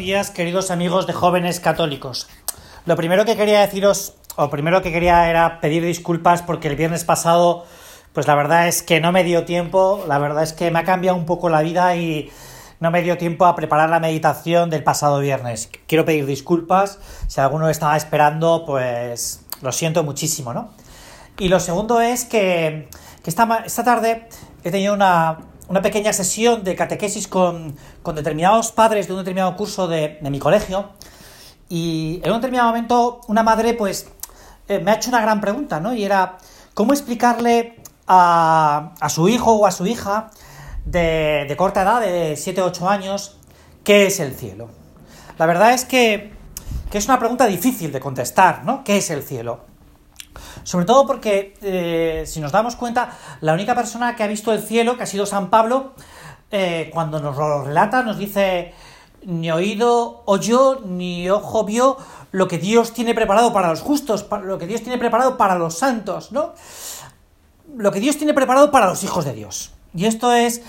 días, queridos amigos de jóvenes católicos. Lo primero que quería deciros, o primero que quería era pedir disculpas porque el viernes pasado, pues la verdad es que no me dio tiempo, la verdad es que me ha cambiado un poco la vida y no me dio tiempo a preparar la meditación del pasado viernes. Quiero pedir disculpas, si alguno estaba esperando, pues lo siento muchísimo, ¿no? Y lo segundo es que, que esta tarde he tenido una, una pequeña sesión de catequesis con, con determinados padres de un determinado curso de, de, mi colegio y en un determinado momento una madre pues eh, me ha hecho una gran pregunta, ¿no? Y era, ¿cómo explicarle a, a su hijo o a su hija de, de corta edad, de 7 o 8 años, qué es el cielo? La verdad es que, que es una pregunta difícil de contestar, ¿no? ¿Qué es el cielo? Sobre todo porque, eh, si nos damos cuenta, la única persona que ha visto el cielo, que ha sido San Pablo, eh, cuando nos lo relata, nos dice, ni oído oyó, ni ojo vio lo que Dios tiene preparado para los justos, lo que Dios tiene preparado para los santos, ¿no? Lo que Dios tiene preparado para los hijos de Dios. Y esto es,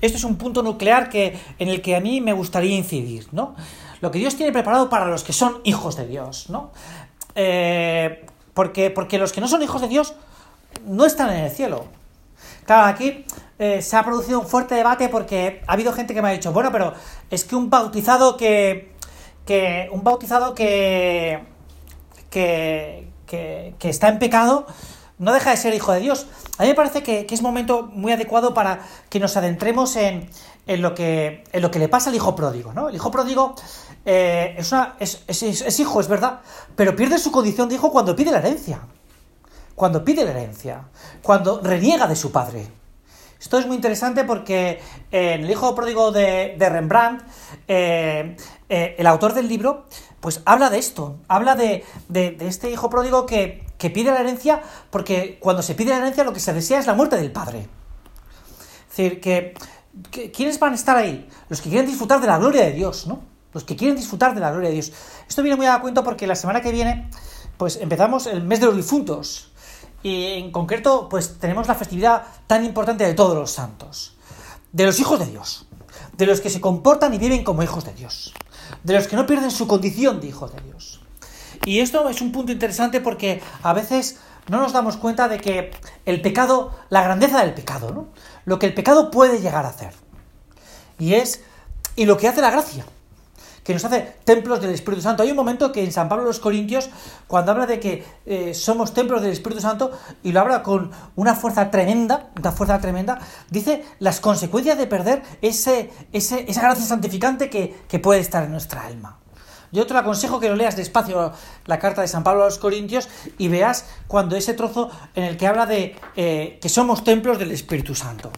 esto es un punto nuclear que, en el que a mí me gustaría incidir, ¿no? Lo que Dios tiene preparado para los que son hijos de Dios, ¿no? Eh, porque, porque los que no son hijos de Dios no están en el cielo. Claro, aquí eh, se ha producido un fuerte debate porque ha habido gente que me ha dicho, bueno, pero es que un bautizado que. que un bautizado que. que. que, que está en pecado no deja de ser hijo de Dios. A mí me parece que, que es momento muy adecuado para que nos adentremos en, en, lo que, en lo que le pasa al hijo pródigo, ¿no? El hijo pródigo eh, es, una, es, es, hijo, es verdad, pero pierde su condición de hijo cuando pide la herencia. Cuando pide la herencia. Cuando reniega de su padre. Esto es muy interesante porque en el hijo pródigo de, de Rembrandt, eh, eh, el autor del libro, pues habla de esto. Habla de, este hijo pródigo que, que pide la herencia porque cuando se pide la herencia lo que se desea es la muerte del padre. Es decir, que, que ¿quiénes van a estar ahí? Los que quieren disfrutar de la gloria de Dios, ¿no? Los que quieren disfrutar de la gloria de Dios. Esto viene muy a cuento porque la semana que viene, pues empezamos el mes de los difuntos. Y en concreto, pues tenemos la festividad tan importante de todos los santos. De los hijos de Dios. De los que se comportan y viven como hijos de Dios. De los que no pierden su condición de hijos de Dios. Y esto es un punto interesante porque a veces no nos damos cuenta de que el pecado, la grandeza del pecado, ¿no? Lo que el pecado puede llegar a hacer. Y es, y lo que hace la gracia, que nos hace templos del Espíritu Santo. Hay un momento que en San Pablo los Corintios, cuando habla de que eh, somos templos del Espíritu Santo, y lo habla con una fuerza tremenda, una fuerza tremenda, dice las consecuencias de perder ese, ese, esa gracia santificante que, que puede estar en nuestra alma. Yo te lo aconsejo que lo leas despacio la carta de San Pablo a los Corintios y veas cuando ese trozo en el que habla de eh, que somos templos del Espíritu Santo.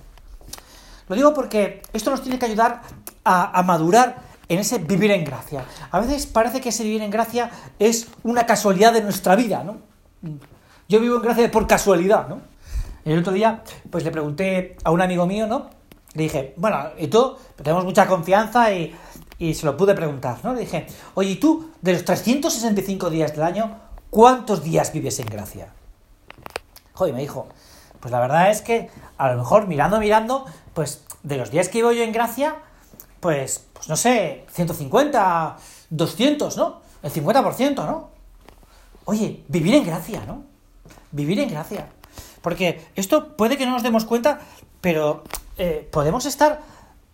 Lo digo porque esto nos tiene que ayudar a, a madurar en ese vivir en gracia. A veces parece que ese vivir en gracia es una casualidad de nuestra vida, ¿no? Yo vivo en gracia por casualidad, ¿no? El otro día, pues le pregunté a un amigo mío, ¿no? Le dije, bueno, y tú, tenemos mucha confianza y, y se lo pude preguntar, ¿no? Le dije, oye, ¿y tú, de los 365 días del año, cuántos días vives en gracia? Joder, me dijo, pues la verdad es que a lo mejor mirando, mirando, pues de los días que vivo yo en gracia, pues, pues no sé, 150, 200, ¿no? El 50%, ¿no? Oye, vivir en gracia, ¿no? Vivir en gracia. Porque esto puede que no nos demos cuenta, pero eh, podemos estar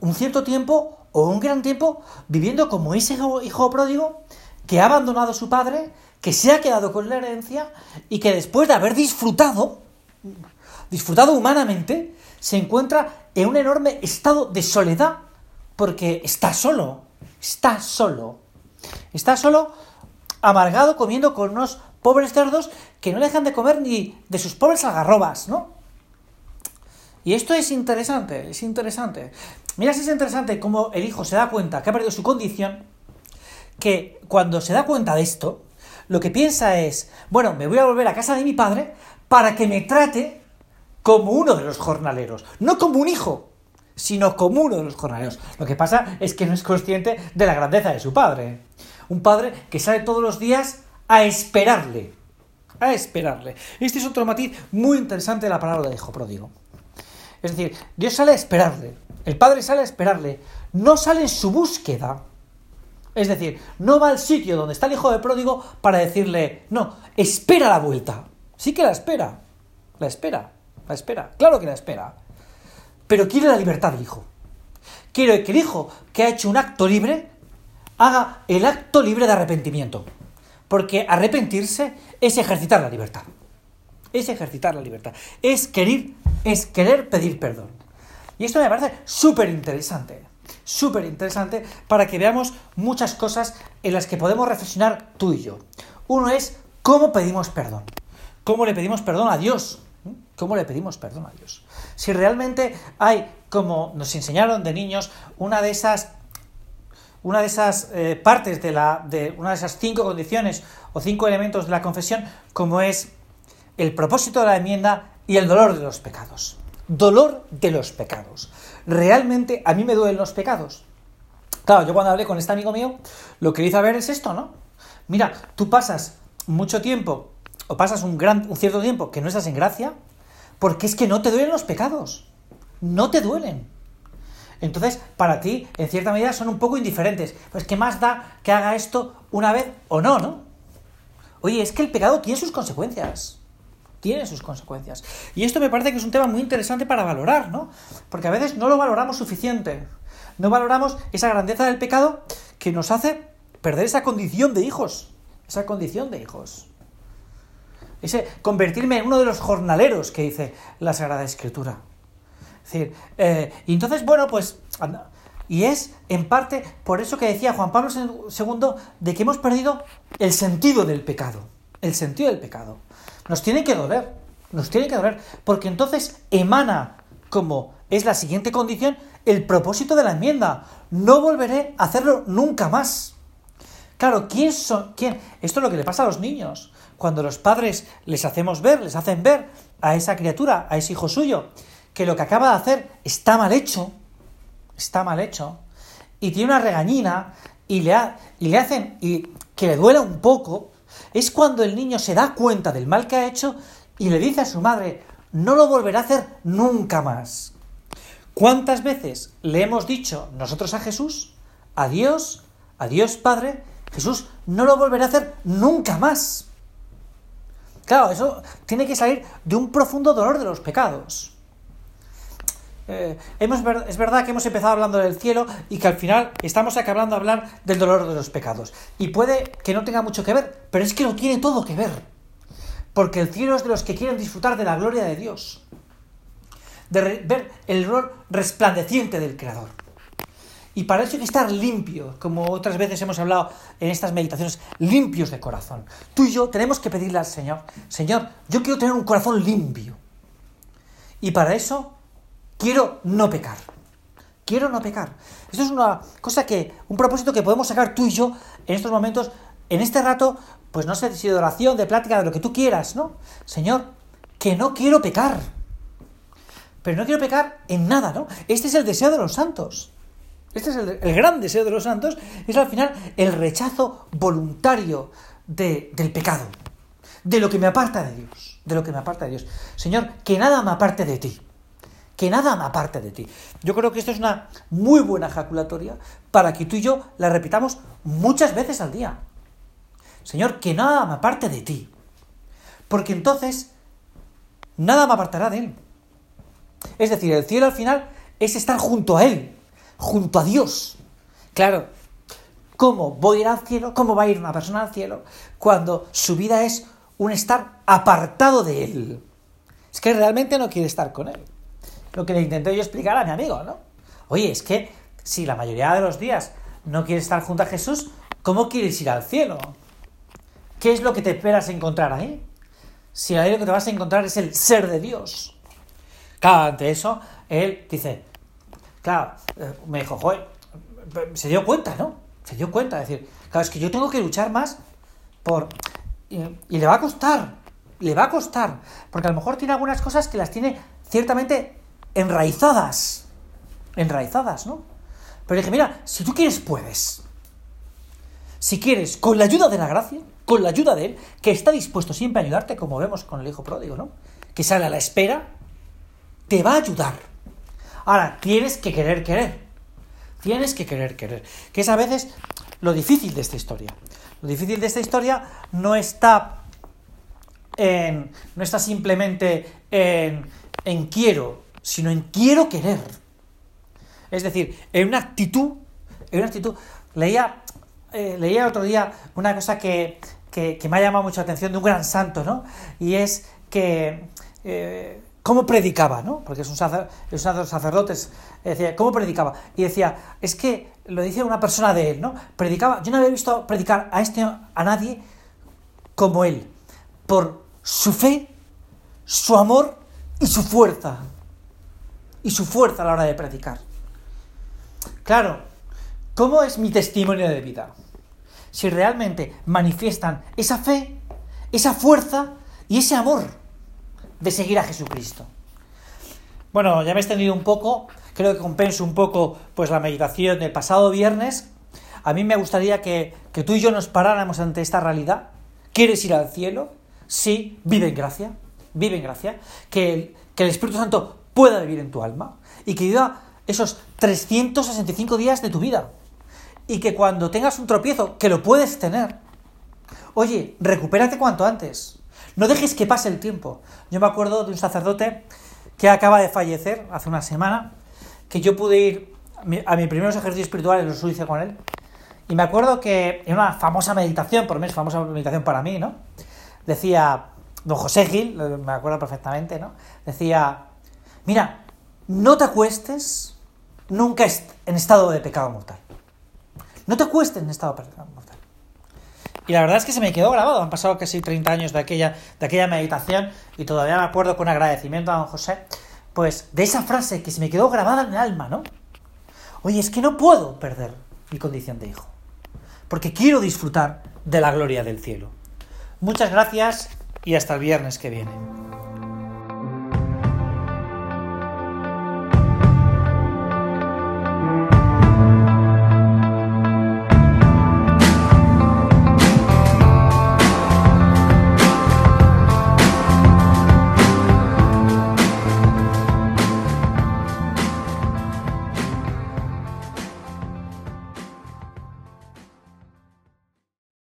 un cierto tiempo o un gran tiempo viviendo como ese hijo pródigo que ha abandonado a su padre, que se ha quedado con la herencia y que después de haber disfrutado, disfrutado humanamente, se encuentra en un enorme estado de soledad porque está solo, está solo, está solo amargado comiendo con unos pobres cerdos que no dejan de comer ni de sus pobres algarrobas, ¿no? Y esto es interesante, es interesante. Mira si es interesante cómo el hijo se da cuenta que ha perdido su condición, que cuando se da cuenta de esto, lo que piensa es, bueno, me voy a volver a casa de mi padre para que me trate como uno de los jornaleros, no como un hijo, sino como uno de los jornaleros. Lo que pasa es que no es consciente de la grandeza de su padre. Un padre que sale todos los días a esperarle. A esperarle. Este es otro matiz muy interesante de la palabra de hijo pródigo. Es decir, Dios sale a esperarle. El padre sale a esperarle. No sale en su búsqueda. Es decir, no va al sitio donde está el hijo de pródigo para decirle, no, espera la vuelta. Sí que la espera, la espera, la espera, claro que la espera. Pero quiere la libertad del hijo. Quiere que el hijo que ha hecho un acto libre haga el acto libre de arrepentimiento. Porque arrepentirse es ejercitar la libertad. Es ejercitar la libertad. Es querer, es querer pedir perdón. Y esto me parece súper interesante. Súper interesante para que veamos muchas cosas en las que podemos reflexionar tú y yo. Uno es cómo pedimos perdón. ¿Cómo le pedimos perdón a Dios? ¿Cómo le pedimos perdón a Dios? Si realmente hay, como nos enseñaron de niños, una de esas una de esas eh, partes de la de una de esas cinco condiciones o cinco elementos de la confesión como es el propósito de la enmienda y el dolor de los pecados. Dolor de los pecados. Realmente a mí me duelen los pecados. Claro, yo cuando hablé con este amigo mío, lo que le hice a ver es esto, ¿no? Mira, tú pasas mucho tiempo o pasas un, gran, un cierto tiempo que no estás en gracia, porque es que no te duelen los pecados. No te duelen. Entonces, para ti, en cierta medida, son un poco indiferentes. Pues, ¿qué más da que haga esto una vez o no, no? Oye, es que el pecado tiene sus consecuencias. Tiene sus consecuencias. Y esto me parece que es un tema muy interesante para valorar, ¿no? Porque a veces no lo valoramos suficiente. No valoramos esa grandeza del pecado que nos hace perder esa condición de hijos. Esa condición de hijos ese convertirme en uno de los jornaleros que dice la Sagrada Escritura. Es decir, eh, y entonces, bueno, pues, y es en parte por eso que decía Juan Pablo II de que hemos perdido el sentido del pecado. El sentido del pecado. Nos tiene que doler, nos tiene que doler, porque entonces emana, como es la siguiente condición, el propósito de la enmienda. No volveré a hacerlo nunca más. Claro, ¿quién son? ¿Quién? Esto es lo que le pasa a los niños cuando los padres les hacemos ver, les hacen ver a esa criatura, a ese hijo suyo, que lo que acaba de hacer está mal hecho, está mal hecho, y tiene una regañina, y le, y le hacen y que le duela un poco, es cuando el niño se da cuenta del mal que ha hecho y le dice a su madre, no lo volverá a hacer nunca más. ¿Cuántas veces le hemos dicho nosotros a Jesús, a Dios, a Dios Padre, Jesús no lo volverá a hacer nunca más? Claro, eso tiene que salir de un profundo dolor de los pecados. Eh, es verdad que hemos empezado hablando del cielo y que al final estamos acabando de hablar del dolor de los pecados. Y puede que no tenga mucho que ver, pero es que lo tiene todo que ver. Porque el cielo es de los que quieren disfrutar de la gloria de Dios. De ver el rol resplandeciente del Creador. Y para eso hay que estar limpio, como otras veces hemos hablado en estas meditaciones, limpios de corazón. Tú y yo tenemos que pedirle al Señor, Señor, yo quiero tener un corazón limpio. Y para eso quiero no pecar. Quiero no pecar. Esto es una cosa que, un propósito que podemos sacar tú y yo en estos momentos, en este rato, pues no sé si de oración, de plática, de lo que tú quieras, ¿no? Señor, que no quiero pecar. Pero no quiero pecar en nada, ¿no? Este es el deseo de los santos. Este es el, gran deseo de los santos, es al final el rechazo voluntario del pecado, de lo que me aparta de Dios, de lo que me aparta de Dios. Señor, que nada me aparte de ti, que nada me aparte de ti. Yo creo que esto es una muy buena ejaculatoria para que tú y yo la repitamos muchas veces al día. Señor, que nada me aparte de ti. Porque entonces, nada me apartará de Él. Es decir, el cielo al final es estar junto a Él, junto a Dios. Claro, ¿cómo voy a ir al cielo? ¿Cómo va a ir una persona al cielo cuando su vida es un estar apartado de Él? Es que realmente no quiere estar con Él. Lo que le intenté yo explicar a mi amigo, ¿no? Oye, es que si la mayoría de los días no quieres estar junto a Jesús, ¿cómo quieres ir al cielo? ¿Qué es lo que te esperas encontrar ahí? Si ahí lo que te vas a encontrar es el ser de Dios. Claro, ante eso, él dice, Claro, eh, me dijo, joder, se dio cuenta, ¿no? Se dio cuenta, es decir, claro, es que yo tengo que luchar más por... Y, le va a costar, le va a costar, porque a lo mejor tiene algunas cosas que las tiene ciertamente enraizadas, enraizadas, ¿no? Pero dije, mira, si tú quieres, puedes. Si quieres, con la ayuda de la gracia, con la ayuda de Él, que está dispuesto siempre a ayudarte, como vemos con el hijo pródigo, ¿no? Que sale a la espera, te va a ayudar Ahora, tienes que querer querer. Tienes que querer querer. Que es a veces lo difícil de esta historia. Lo difícil de esta historia no está en. no está simplemente en, en quiero, sino en quiero querer. Es decir, en una actitud. En una actitud. Leía. Eh, leía otro día una cosa que, que, me ha llamado mucha atención de un gran santo, ¿no? Y es que. Eh, cómo predicaba, ¿no? Porque es un, es uno de los sacerdotes, decía, ¿cómo predicaba? Y decía, es que, lo dice una persona de él, ¿no? Predicaba, yo no había visto predicar a este, a nadie como él, por su fe, su amor y su fuerza. Y su fuerza a la hora de predicar. Claro, ¿cómo es mi testimonio de vida? Si realmente manifiestan esa fe, esa fuerza y ese amor de seguir a Jesucristo. Bueno, ya me he extendido un poco, creo que compenso un poco pues la meditación del pasado viernes. A mí me gustaría que, que tú y yo nos paráramos ante esta realidad. ¿Quieres ir al cielo? Sí, vive en gracia, vive en gracia. Que el, que el Espíritu Santo pueda vivir en tu alma y que viva esos 365 días de tu vida. Y que cuando tengas un tropiezo, que lo puedes tener, oye, recupérate cuanto antes. No dejes que pase el tiempo. Yo me acuerdo de un sacerdote que acaba de fallecer hace una semana, que yo pude ir a mis primeros ejercicios espirituales, los hice con él, y me acuerdo que en una famosa meditación, por lo menos famosa meditación para mí, ¿no? Decía, don José Gil, me acuerdo perfectamente, ¿no? Decía, mira, no te acuestes nunca en estado de pecado mortal. No te acuestes en estado de pecado mortal. Y la verdad es que se me quedó grabado. Han pasado casi 30 años de aquella, de aquella meditación y todavía me acuerdo con agradecimiento a don José, pues de esa frase que se me quedó grabada en el alma, ¿no? Oye, es que no puedo perder mi condición de hijo, porque quiero disfrutar de la gloria del cielo. Muchas gracias y hasta el viernes que viene.